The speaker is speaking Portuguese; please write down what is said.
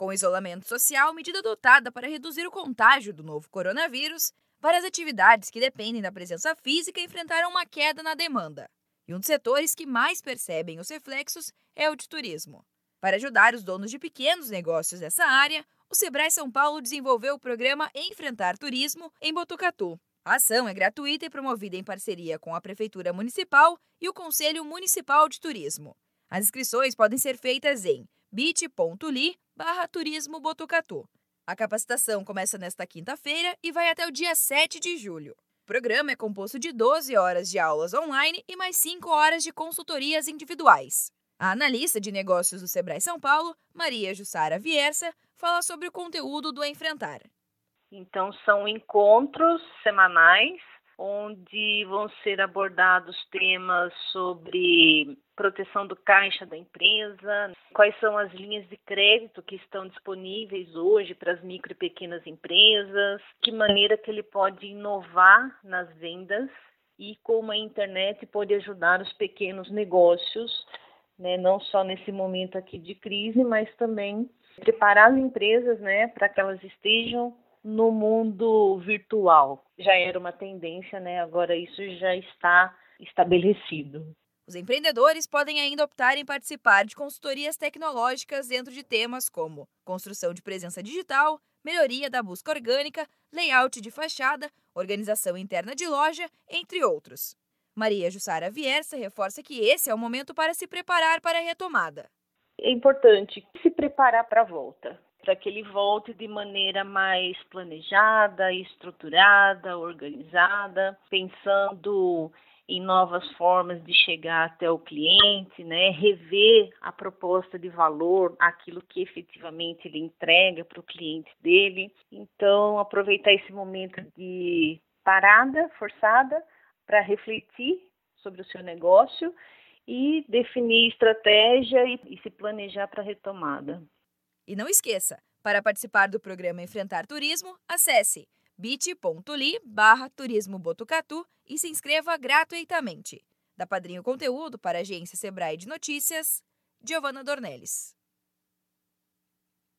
Com isolamento social, medida adotada para reduzir o contágio do novo coronavírus, várias atividades que dependem da presença física enfrentaram uma queda na demanda. E um dos setores que mais percebem os reflexos é o de turismo. Para ajudar os donos de pequenos negócios dessa área, o Sebrae São Paulo desenvolveu o programa Enfrentar Turismo em Botucatu. A ação é gratuita e promovida em parceria com a Prefeitura Municipal e o Conselho Municipal de Turismo. As inscrições podem ser feitas em bit.ly barra Turismo Botucatu. A capacitação começa nesta quinta-feira e vai até o dia 7 de julho. O programa é composto de 12 horas de aulas online e mais 5 horas de consultorias individuais. A analista de negócios do Sebrae São Paulo, Maria Jussara Viersa, fala sobre o conteúdo do Enfrentar. Então, são encontros semanais onde vão ser abordados temas sobre proteção do caixa da empresa, quais são as linhas de crédito que estão disponíveis hoje para as micro e pequenas empresas, que maneira que ele pode inovar nas vendas e como a internet pode ajudar os pequenos negócios, né, não só nesse momento aqui de crise, mas também preparar as empresas né, para que elas estejam no mundo virtual. Já era uma tendência, né? Agora isso já está estabelecido. Os empreendedores podem ainda optar em participar de consultorias tecnológicas dentro de temas como construção de presença digital, melhoria da busca orgânica, layout de fachada, organização interna de loja, entre outros. Maria Jussara Viersa reforça que esse é o momento para se preparar para a retomada. É importante se preparar para a volta para que ele volte de maneira mais planejada, estruturada, organizada, pensando em novas formas de chegar até o cliente, né? rever a proposta de valor, aquilo que efetivamente ele entrega para o cliente dele. Então, aproveitar esse momento de parada forçada para refletir sobre o seu negócio e definir estratégia e, e se planejar para a retomada. E não esqueça, para participar do programa Enfrentar Turismo, acesse bit.ly barra Turismo Botucatu e se inscreva gratuitamente. Da Padrinho Conteúdo para a agência Sebrae de Notícias, Giovana Dornelles.